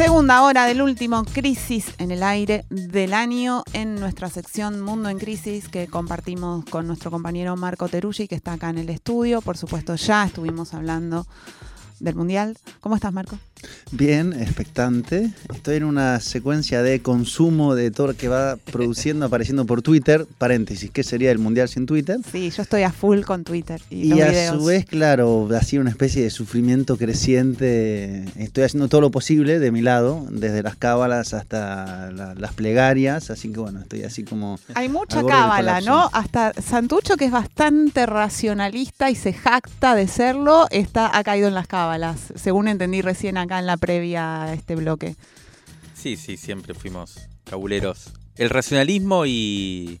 Segunda hora del último Crisis en el aire del año en nuestra sección Mundo en Crisis que compartimos con nuestro compañero Marco Teruggi que está acá en el estudio. Por supuesto ya estuvimos hablando del Mundial. ¿Cómo estás, Marco? Bien, expectante. Estoy en una secuencia de consumo de todo lo que va produciendo, apareciendo por Twitter. Paréntesis, ¿qué sería el Mundial sin Twitter? Sí, yo estoy a full con Twitter. Y, a su vez, claro, sido una especie de sufrimiento creciente. Estoy haciendo todo lo posible de mi lado, desde las cábalas hasta las plegarias. Así que bueno, estoy así como... Hay mucha cábala, ¿no? Hasta Santucho, que es bastante racionalista y se jacta de serlo, está, ha caído en las cábalas, según entendí recién acá en la previa a este bloque. Sí, sí, siempre fuimos cabuleros. El racionalismo y,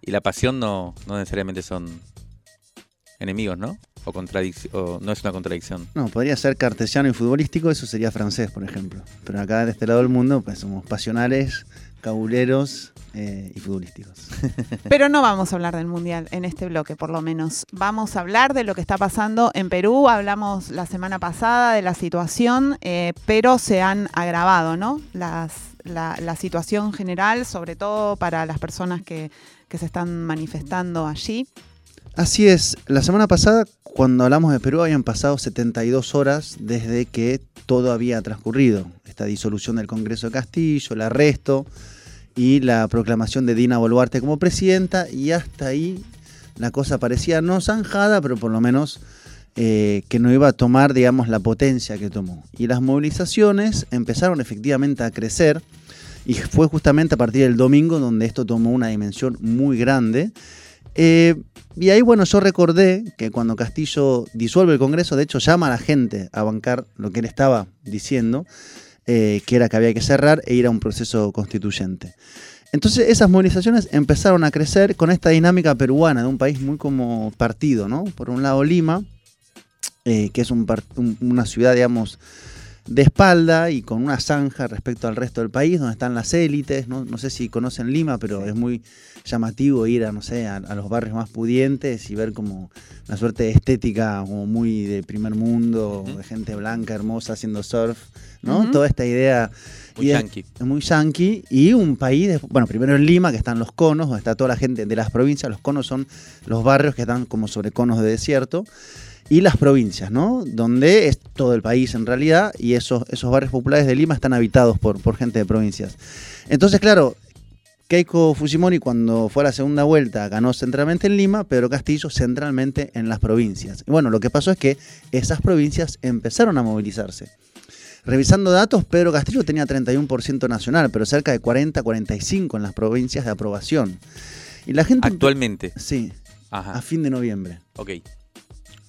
y la pasión no, no necesariamente son enemigos, ¿no? O, o, no es una contradicción. No, podría ser cartesiano y futbolístico, eso sería francés, por ejemplo. Pero acá de este lado del mundo, pues somos pasionales, cabuleros eh, y futbolísticos. Pero no vamos a hablar del Mundial en este bloque, por lo menos. Vamos a hablar de lo que está pasando en Perú. Hablamos la semana pasada de la situación, eh, pero se han agravado, ¿no? Las, la, situación general, sobre todo para las personas que, que se están manifestando allí. Así es, la semana pasada cuando hablamos de Perú habían pasado 72 horas desde que todo había transcurrido. Esta disolución del Congreso de Castillo, el arresto, y la proclamación de Dina Boluarte como presidenta y hasta ahí la cosa parecía no zanjada, pero por lo menos eh, que no iba a tomar, digamos, la potencia que tomó. Y las movilizaciones empezaron efectivamente a crecer y fue justamente a partir del domingo donde esto tomó una dimensión muy grande. Eh, y ahí, bueno, yo recordé que cuando Castillo disuelve el Congreso, de hecho llama a la gente a bancar lo que él estaba diciendo, eh, que era que había que cerrar e ir a un proceso constituyente. Entonces esas movilizaciones empezaron a crecer con esta dinámica peruana de un país muy como partido, ¿no? Por un lado Lima, eh, que es una ciudad, digamos, de espalda y con una zanja respecto al resto del país, donde están las élites, ¿no? no sé si conocen Lima, pero es muy llamativo ir a, no sé, a, los barrios más pudientes y ver como una suerte de estética como muy de primer mundo, de gente blanca, hermosa, haciendo surf, ¿no? Toda esta idea... Muy yankee. Es, muy yankee. Y un país, bueno, primero en Lima, que están los conos, donde está toda la gente de las provincias. Los conos son los barrios que están como sobre conos de desierto y las provincias, ¿no? Donde es todo el país en realidad y esos, esos barrios populares de Lima están habitados por, por gente de provincias. Entonces, claro, Keiko Fujimori cuando fue a la segunda vuelta ganó centralmente en Lima, Pedro Castillo centralmente en las provincias. Y bueno, lo que pasó es que esas provincias empezaron a movilizarse. Revisando datos, Pedro Castillo tenía 31% nacional, pero cerca de 40-45 en las provincias de aprobación. Y la gente Actualmente. Sí. A fin de noviembre. Ok.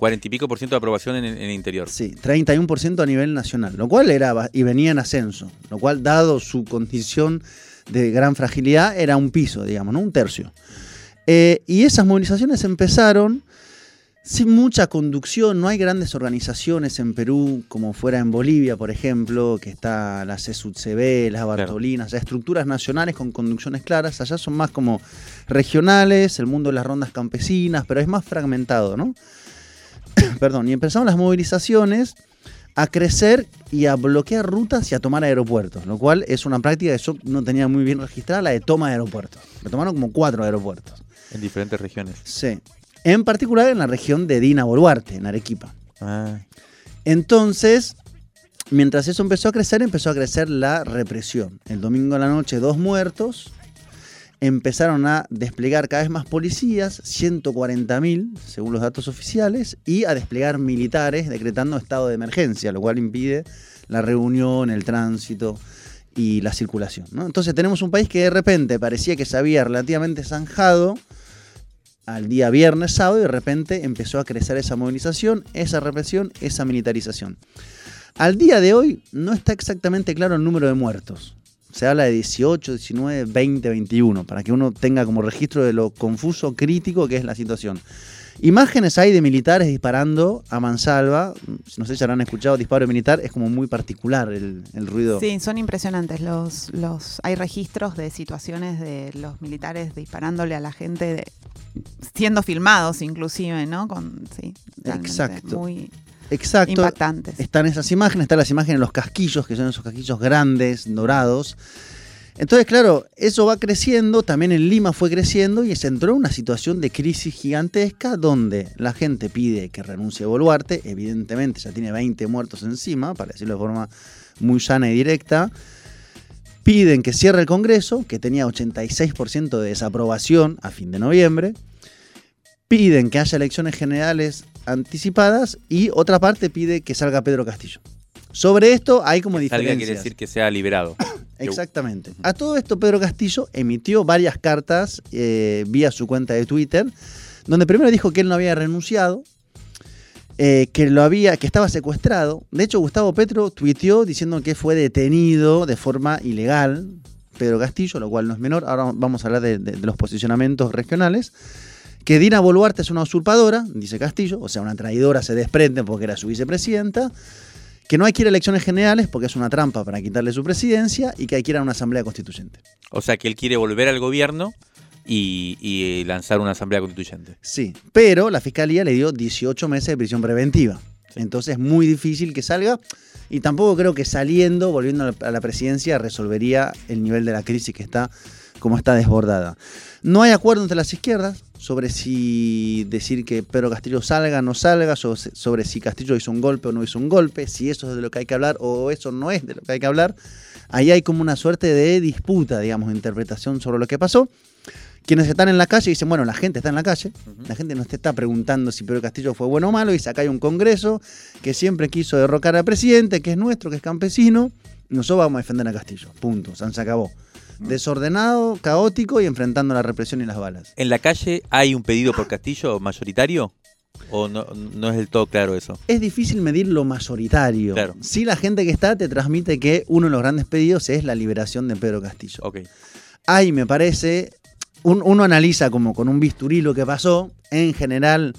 40 y pico por ciento de aprobación en, el interior. Sí, 31% a nivel nacional, lo cual era y venía en ascenso, lo cual dado su condición de gran fragilidad, era un piso, digamos, ¿no? un tercio. Eh, y esas movilizaciones empezaron sin mucha conducción, no hay grandes organizaciones en Perú como fuera en Bolivia, por ejemplo, que está la CSUCB, las Bartolinas, estructuras nacionales con conducciones claras, allá son más como regionales, el mundo de las rondas campesinas, pero es más fragmentado, ¿no? Perdón, y empezaron las movilizaciones a crecer y a bloquear rutas y a tomar aeropuertos, lo cual es una práctica que yo no tenía muy bien registrada, la de toma de aeropuertos. Me tomaron como cuatro aeropuertos. En diferentes regiones. Sí. En particular en la región de Dina Boluarte, en Arequipa. Ah. Entonces, mientras eso empezó a crecer, empezó a crecer la represión. El domingo a la noche, dos muertos, empezaron a desplegar cada vez más policías, 140.000 según los datos oficiales, y a desplegar militares decretando estado de emergencia, lo cual impide la reunión, el tránsito y la circulación. Entonces tenemos un país que de repente parecía que se había relativamente zanjado al día viernes, sábado, y de repente empezó a crecer esa movilización, esa represión, esa militarización. Al día de hoy no está exactamente claro el número de muertos. Se habla de 18, 19, 20, 21, para que uno tenga como registro de lo confuso, crítico que es la situación. Imágenes hay de militares disparando a mansalva. No sé si habrán escuchado disparo militar, es como muy particular el, el ruido. Sí, son impresionantes. Los, los, hay registros de situaciones de los militares disparándole a la gente, de, siendo filmados inclusive, ¿no? Con, sí, Exacto. Muy Exacto. impactantes. Están esas imágenes, están las imágenes de los casquillos, que son esos casquillos grandes, dorados. Entonces, claro, eso va creciendo, también en Lima fue creciendo y se entró en una situación de crisis gigantesca donde la gente pide que renuncie Boluarte, evidentemente ya tiene 20 muertos encima, para decirlo de forma muy sana y directa. Piden que cierre el Congreso, que tenía 86% de desaprobación a fin de noviembre. Piden que haya elecciones generales anticipadas y otra parte pide que salga Pedro Castillo. Sobre esto hay como Salga diferencias. quiere decir que sea liberado. Exactamente. A todo esto, Pedro Castillo emitió varias cartas eh, vía su cuenta de Twitter, donde primero dijo que él no había renunciado, eh, que lo había, que estaba secuestrado. De hecho, Gustavo Petro tuiteó diciendo que fue detenido de forma ilegal. Pedro Castillo, lo cual no es menor. Ahora vamos a hablar de, de- de los posicionamientos regionales. Que Dina Boluarte es una usurpadora, dice Castillo, o sea, una traidora se desprende porque era su vicepresidenta que no hay que ir a elecciones generales porque es una trampa para quitarle su presidencia y que hay que ir a una asamblea constituyente. O sea que él quiere volver al gobierno y, y lanzar una asamblea constituyente. Sí, pero la fiscalía le dio 18 meses de prisión preventiva. Entonces es muy difícil que salga y tampoco creo que saliendo, volviendo a la- a la presidencia, resolvería el nivel de la crisis que está como está desbordada. No hay acuerdo entre las izquierdas sobre si decir que Pedro Castillo salga, no salga, so- sobre si Castillo hizo un golpe o no hizo un golpe, si eso es de lo que hay que hablar o eso no es de lo que hay que hablar. Ahí hay como una suerte de disputa, digamos, de interpretación sobre lo que pasó. Quienes están en la calle dicen, bueno, la gente está en la calle, la gente no te está preguntando si Pedro Castillo fue bueno o malo, y acá hay un congreso que siempre quiso derrocar al presidente, que es nuestro, que es campesino, nosotros vamos a defender a Castillo. Punto, se acabó. Desordenado, caótico y enfrentando la represión y las balas. ¿En la calle hay un pedido por Castillo mayoritario? ¿O no, no es del todo claro eso? Es difícil medir lo mayoritario. Claro. Sí, la gente que está te transmite que uno de los grandes pedidos es la liberación de Pedro Castillo. Ok. Ahí me parece, un- uno analiza como con un bisturí lo que pasó, en general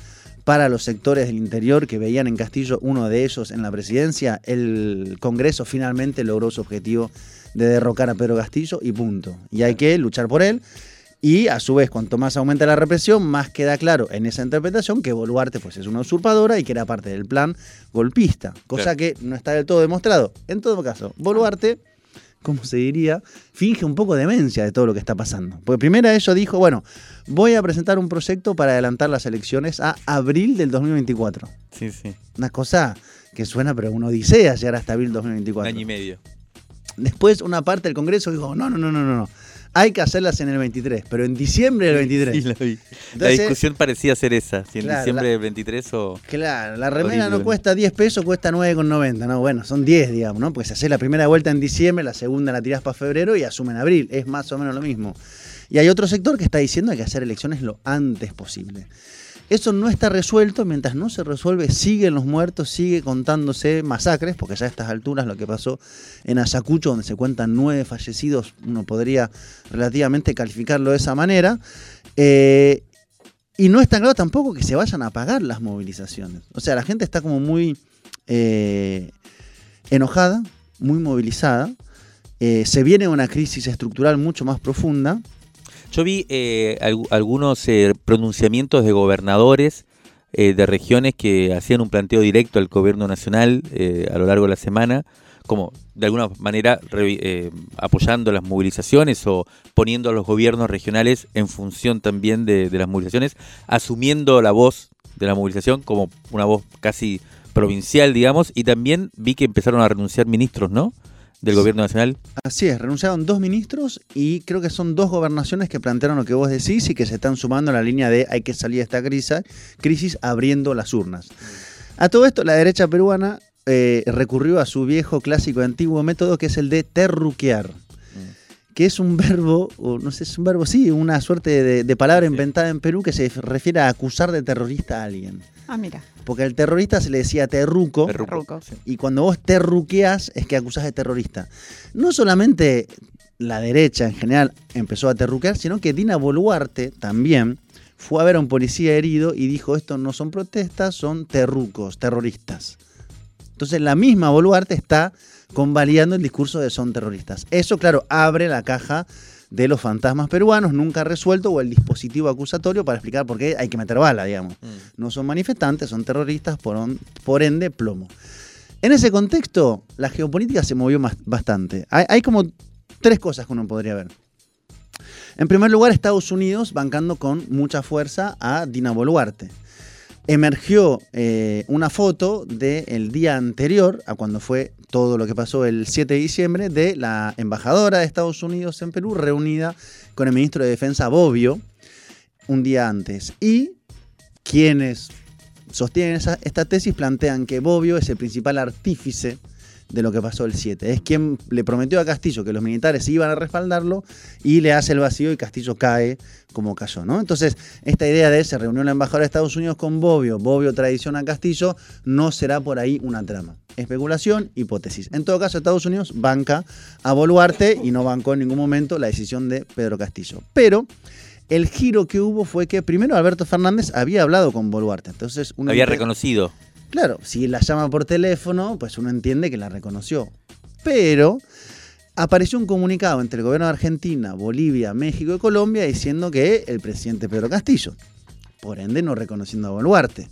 para los sectores del interior que veían en Castillo uno de ellos en la presidencia, el Congreso finalmente logró su objetivo de derrocar a Pedro Castillo y punto. Y hay que luchar por él. Y a su vez, cuanto más aumenta la represión, más queda claro en esa interpretación que Boluarte pues, es una usurpadora y que era parte del plan golpista, cosa Claro. que no está del todo demostrado. En todo caso, Boluarte como se diría, finge un poco demencia de todo lo que está pasando. Porque primero ella dijo, bueno, voy a presentar un proyecto para adelantar las elecciones a abril del 2024. Sí, sí. Una cosa que suena, pero una odisea llegar hasta abril del Un 2024. año y medio. Después una parte del Congreso dijo, no, no, no, no, no, no. Hay que hacerlas en el 23, pero en diciembre del 23. Sí, la vi. La discusión parecía ser esa. Si en Claro, diciembre la- del 23 o... Claro, la remera no cuesta 10 pesos, cuesta 9,90. No, bueno, son 10, digamos, ¿no? Pues hacer la primera vuelta en diciembre, la segunda la tirás para febrero y asumen abril. Es más o menos lo mismo. Y hay otro sector que está diciendo que hay que hacer elecciones lo antes posible. Eso no está resuelto, mientras no se resuelve, siguen los muertos, sigue contándose masacres, porque ya a estas alturas lo que pasó en Ayacucho, donde se cuentan nueve fallecidos, uno podría relativamente calificarlo de esa manera. Eh, y no es tan claro tampoco que se vayan a pagar las movilizaciones. O sea, la gente está como muy eh, enojada, muy movilizada. Eh, se viene una crisis estructural mucho más profunda. Yo vi eh, algu- algunos eh, pronunciamientos de gobernadores eh, de regiones que hacían un planteo directo al gobierno nacional eh, a lo largo de la semana, como de alguna manera eh, apoyando las movilizaciones o poniendo a los gobiernos regionales en función también de las movilizaciones, asumiendo la voz de la movilización como una voz casi provincial, digamos, y también vi que empezaron a renunciar ministros, ¿no? Del gobierno nacional. Así es, renunciaron dos ministros y creo que son dos gobernaciones que plantearon lo que vos decís y que se están sumando a la línea de hay que salir de esta crisis, crisis abriendo las urnas. A todo esto, la derecha peruana eh, recurrió a su viejo clásico antiguo método que es el de terruquear. que es un verbo, o no sé, es un verbo, sí, una suerte de, de palabra Sí. inventada en Perú que se refiere a acusar de terrorista a alguien. Ah, mira. Porque al terrorista se le decía terruco, sí. y cuando vos terruqueás es que acusás de terrorista. No solamente la derecha en general empezó a terruquear, sino que Dina Boluarte también fue a ver a un policía herido y dijo, esto no son protestas, son terrucos, terroristas. Entonces la misma Boluarte está convalidando el discurso de son terroristas. Eso, claro, abre la caja de los fantasmas peruanos nunca resuelto o el dispositivo acusatorio para explicar por qué hay que meter bala, digamos. Mm. No son manifestantes, son terroristas, por, on- por ende, plomo. En ese contexto, la geopolítica se movió más- bastante. Hay, hay como tres cosas que uno podría ver. En primer lugar, Estados Unidos bancando con mucha fuerza a Dina Boluarte. Emergió eh, una foto del día anterior a cuando fue todo lo que pasó el 7 de diciembre de la embajadora de Estados Unidos en Perú reunida con el ministro de Defensa Bobbio un día antes. Y quienes sostienen esta tesis plantean que Bobbio es el principal artífice de lo que pasó el 7. Es quien le prometió a Castillo que los militares iban a respaldarlo y le hace el vacío y Castillo cae como cayó, ¿no? Entonces, esta idea de se reunió la embajadora de Estados Unidos con Bobbio, Bobbio traiciona a Castillo, no será por ahí una trama. Especulación, hipótesis. En todo caso, Estados Unidos banca a Boluarte y no bancó en ningún momento la decisión de Pedro Castillo. Pero el giro que hubo fue que primero Alberto Fernández había hablado con Boluarte. Entonces, uno Había reconocido. Claro, si la llama por teléfono, pues uno entiende que la reconoció. Pero apareció un comunicado entre el gobierno de Argentina, Bolivia, México y Colombia diciendo que el presidente Pedro Castillo, por ende no reconociendo a Boluarte.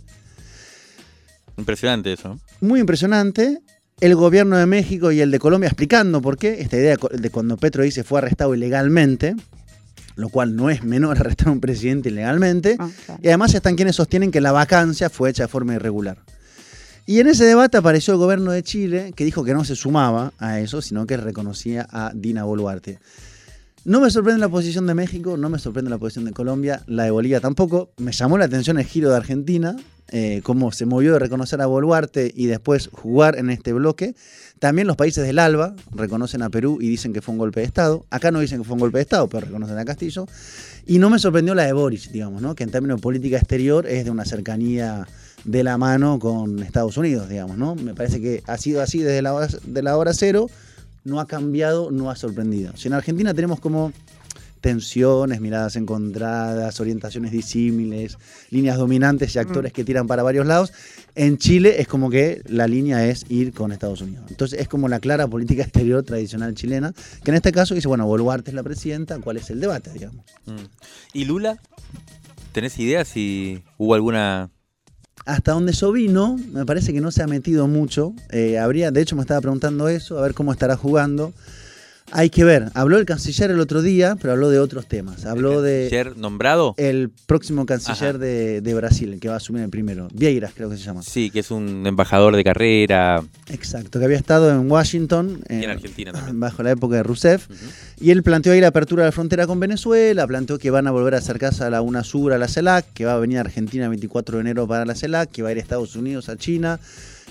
Impresionante eso. Muy impresionante. El gobierno de México y el de Colombia explicando por qué esta idea de cuando Petro dice fue arrestado ilegalmente, lo cual no es menor arrestar a un presidente ilegalmente. Ah. Y además están quienes sostienen que la vacancia fue hecha de forma irregular. Y en ese debate apareció el gobierno de Chile, que dijo que no se sumaba a eso, sino que reconocía a Dina Boluarte. No me sorprende la posición de México, no me sorprende la posición de Colombia, la de Bolivia tampoco. Me llamó la atención el giro de Argentina, eh, cómo se movió de reconocer a Boluarte y después jugar en este bloque. También los países del ALBA reconocen a Perú y dicen que fue un golpe de Estado. Acá no dicen que fue un golpe de Estado, pero reconocen a Castillo. Y no me sorprendió la de Boris, digamos, que en términos de política exterior es de una cercanía de la mano con Estados Unidos, digamos, ¿no? Me parece que ha sido así desde la hora, de la hora cero, no ha cambiado, no ha sorprendido. Si en Argentina tenemos como tensiones, miradas encontradas, orientaciones disímiles, líneas dominantes y actores que tiran para varios lados, en Chile es como que la línea es ir con Estados Unidos. Entonces es como la clara política exterior tradicional chilena, que en este caso dice, bueno, Boluarte es la presidenta, ¿cuál es el debate, digamos? Mm. ¿Y Lula? ¿Tenés idea si hubo alguna Hasta donde yo vi, no, me parece que no se ha metido mucho. Eh, habría, de hecho, me estaba preguntando eso, a ver cómo estará jugando. Hay que ver. Habló el canciller el otro día, pero habló de otros temas. Habló de canciller nombrado? el próximo canciller de, de Brasil, el que va a asumir el primero. Vieiras, creo que se llama. Sí, que es un embajador de carrera. Exacto, que había estado en Washington, Y eh, en Argentina también. bajo la época de Rousseff. Y él planteó ahí la apertura de la frontera con Venezuela, planteó que van a volver a acercarse a la UNASUR, a la CELAC, que va a venir a Argentina el 24 de enero para la CELAC, que va a ir a Estados Unidos, a China,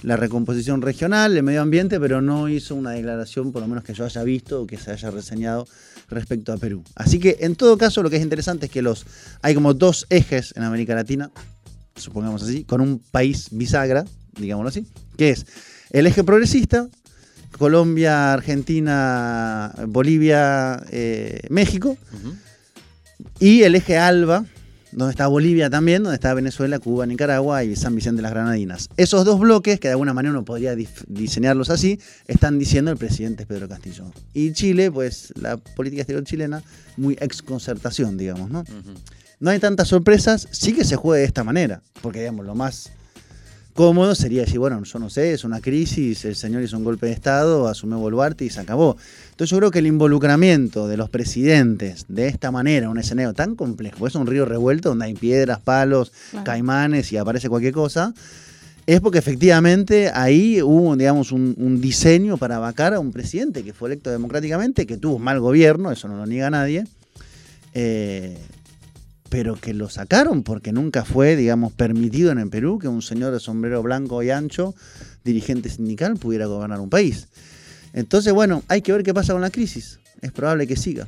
la recomposición regional, el medio ambiente, pero no hizo una declaración, por lo menos que yo haya visto o que se haya reseñado respecto a Perú. Así que en todo caso lo que es interesante es que los hay como dos ejes en América Latina, supongamos así, con un país bisagra, digámoslo así, que es el eje progresista, Colombia, Argentina, Bolivia, eh, México, y el eje ALBA, donde está Bolivia también, donde está Venezuela, Cuba, Nicaragua y San Vicente de las Granadinas. Esos dos bloques, que de alguna manera uno podría diseñarlos así, están diciendo el presidente Pedro Castillo. Y Chile, pues la política exterior chilena, muy ex concertación, digamos, ¿no? No hay tantas sorpresas, sí que se juegue de esta manera, porque digamos, lo más cómodo sería decir, bueno, yo no sé, es una crisis, el señor hizo un golpe de Estado, asumió Boluarte y se acabó. Entonces yo creo que el involucramiento de los presidentes de esta manera, un escenario tan complejo, es un río revuelto donde hay piedras, palos, Claro. caimanes y aparece cualquier cosa, es porque efectivamente ahí hubo, digamos, un, un diseño para vacar a un presidente que fue electo democráticamente, que tuvo un mal gobierno, eso no lo niega nadie, eh, pero que lo sacaron porque nunca fue, digamos, permitido en el Perú que un señor de sombrero blanco y ancho, dirigente sindical, pudiera gobernar un país. Entonces, bueno, hay que ver qué pasa con la crisis. es probable que siga.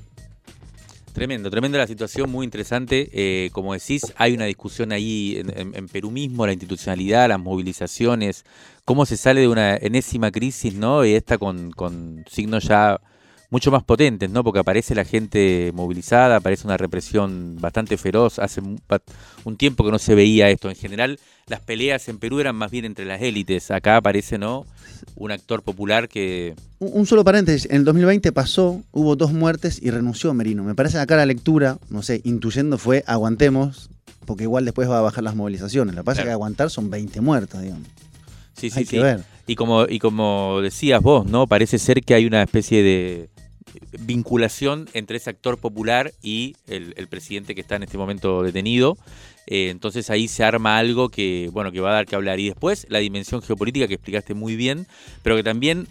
Tremendo, tremenda la situación, muy interesante. Eh, como decís, hay una discusión ahí en, Perú mismo, la institucionalidad, las movilizaciones, cómo se sale de una enésima crisis, ¿no? Y esta con signos ya mucho más potentes, ¿no? Porque aparece la gente movilizada, aparece una represión bastante feroz. Hace un tiempo que no se veía esto. En general, las peleas en Perú eran más bien entre las élites. Acá aparece, ¿no? Un actor popular que... Un, solo paréntesis. En el 2020 pasó, hubo dos muertes y renunció Merino. Me parece acá la lectura, no sé, intuyendo fue aguantemos, porque igual después va a bajar las movilizaciones. Lo que pasa es que aguantar son 20 muertos, digamos. Sí, sí, sí. Y como, y como decías vos, ¿no? Parece ser que hay una especie de vinculación entre ese actor popular y el, presidente que está en este momento detenido. Eh, entonces ahí se arma algo que, bueno, que va a dar que hablar. Y después la dimensión geopolítica que explicaste muy bien, pero que también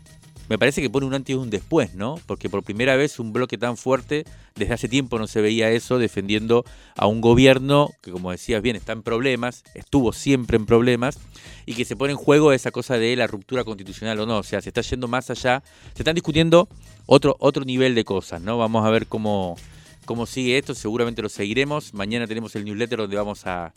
me parece que pone un antes y un después, ¿no? Porque por primera vez un bloque tan fuerte, desde hace tiempo no se veía eso, defendiendo a un gobierno que, como decías bien, está en problemas, estuvo siempre en problemas, y que se pone en juego esa cosa de la ruptura constitucional o no. O sea, se está yendo más allá, se están discutiendo otro, otro nivel de cosas, ¿no? Vamos a ver cómo, cómo sigue esto, seguramente lo seguiremos. Mañana tenemos el newsletter donde vamos a,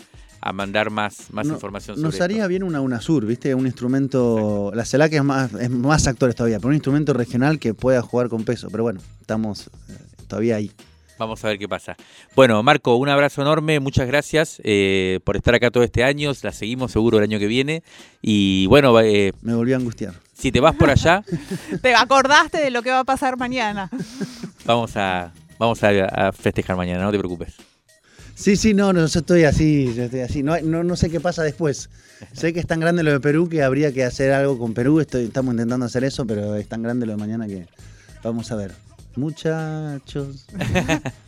mandar más, más información sobre Nos haría bien una UNASUR, ¿viste? Un instrumento, la CELAC es más, es más actores todavía, pero un instrumento regional que pueda jugar con peso. Pero bueno, estamos eh, todavía ahí. Vamos a ver qué pasa. Bueno, Marco, un abrazo enorme, muchas gracias eh, por estar acá todo este año, la seguimos seguro el año que viene. Y bueno, eh, me volví a angustiar. Si te vas por allá. te acordaste de lo que va a pasar mañana. Vamos a, vamos a, festejar mañana, no te preocupes. Sí, sí, no, no, yo estoy así, yo estoy así. No, no, sé qué pasa después. Sé que es tan grande lo de Perú que habría que hacer algo con Perú. Estoy, estamos intentando hacer eso, pero es tan grande lo de mañana que vamos a ver. Muchachos.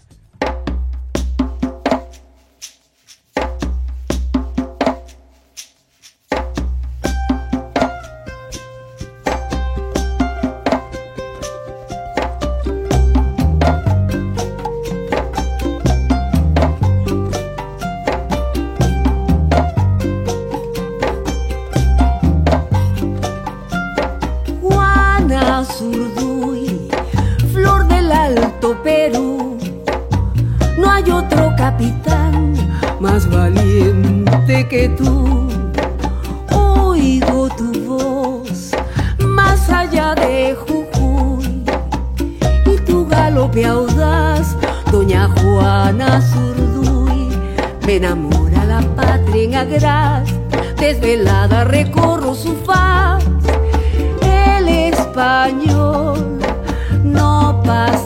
Azurduy, flor del Alto Perú. No hay otro capitán más valiente que tú. Oigo tu voz más allá de Jujuy y tu galope audaz, doña Juana Azurduy. Me enamora la patria en desvelada recorro su faz español no pasa.